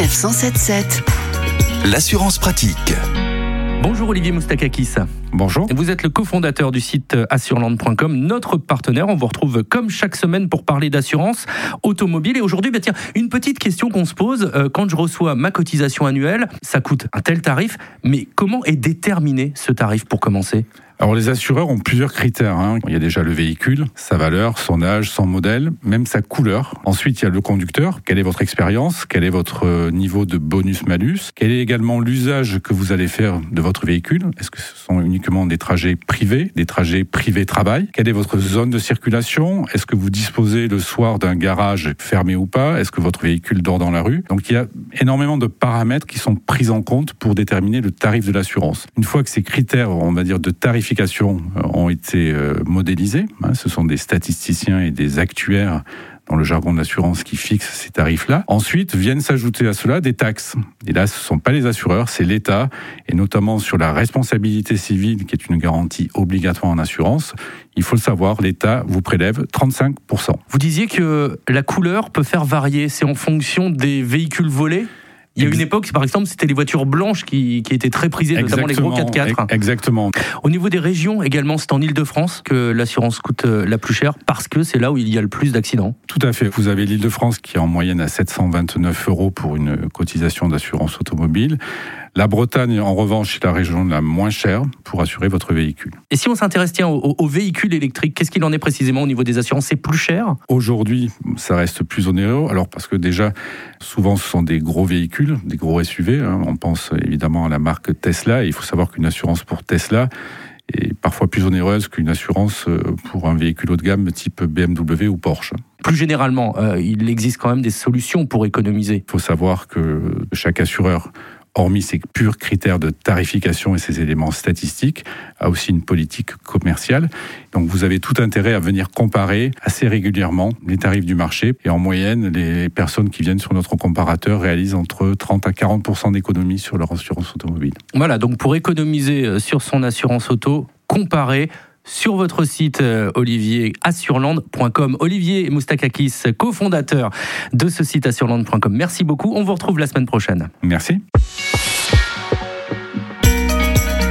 Sanef 177. L'assurance pratique. Bonjour Olivier Moustakakis. Bonjour. Vous êtes le cofondateur du site assureland.com, notre partenaire. On vous retrouve comme chaque semaine pour parler d'assurance automobile. Et aujourd'hui, bah tiens, une petite question qu'on se pose. euh, Quand je reçois ma cotisation annuelle, ça coûte un tel tarif, mais comment est déterminé ce tarif pour commencer? Alors les assureurs ont plusieurs critères. hein. Il y a déjà le véhicule, sa valeur, son âge, son modèle, même sa couleur. Ensuite, il y a le conducteur. Quelle est votre expérience? Quel est votre euh, niveau de bonus-malus? Quel est également l'usage que vous allez faire de votre véhicule? Est-ce que ce sont uniquement des trajets privés, des trajets privés-travail Quelle est votre zone de circulation? Est-ce que vous disposez le soir d'un garage fermé ou pas? Est-ce que votre véhicule dort dans la rue? Donc il y a énormément de paramètres qui sont pris en compte pour déterminer le tarif de l'assurance. Une fois que ces critères, on va dire, de tarification euh, ont été euh, modélisés, hein, ce sont des statisticiens et des actuaires dans le jargon de l'assurance qui fixent ces tarifs-là. Ensuite, viennent s'ajouter à cela des taxes. Et là, ce ne sont pas les assureurs, c'est l'État, et notamment sur la responsabilité civile, qui est une garantie obligatoire en assurance. Il faut le savoir, l'État vous prélève 35%. Vous disiez que la couleur peut faire varier. C'est en fonction des véhicules volés? Il y a une époque, par exemple, c'était les voitures blanches qui, qui étaient très prisées, notamment les gros 4x4. Exactement. Au niveau des régions également, c'est en Ile-de-France que l'assurance coûte euh, la plus chère parce que c'est là où il y a le plus d'accidents. Tout à fait. Vous avez l'Île-de-France qui est en moyenne à 729 euros pour une cotisation d'assurance automobile. La Bretagne, en revanche, est la région la moins chère pour assurer votre véhicule. Et si on s'intéresse aux véhicules électriques, qu'est-ce qu'il en est précisément au niveau des assurances? C'est plus cher? Aujourd'hui, ça reste plus onéreux. Alors parce que déjà, souvent, ce sont des gros véhicules, des gros SUV. hein. On pense évidemment à la marque Tesla. Et il faut savoir qu'une assurance pour Tesla est parfois plus onéreuse qu'une assurance euh, pour un véhicule haut de gamme type BMW ou Porsche. Plus généralement, euh, il existe quand même des solutions pour économiser. Il faut savoir que chaque assureur, hormis ses purs critères de tarification et ses éléments statistiques, a aussi une politique commerciale. Donc vous avez tout intérêt à venir comparer assez régulièrement les tarifs du marché. Et en moyenne, les personnes qui viennent sur notre comparateur réalisent entre 30 à 40 d'économies sur leur assurance automobile. Voilà, donc pour économiser euh, sur son assurance auto, comparez sur votre site euh, Olivier assureland.com. Olivier Moustakakis, cofondateur de ce site assureland.com. Merci beaucoup. On vous retrouve la semaine prochaine. Merci.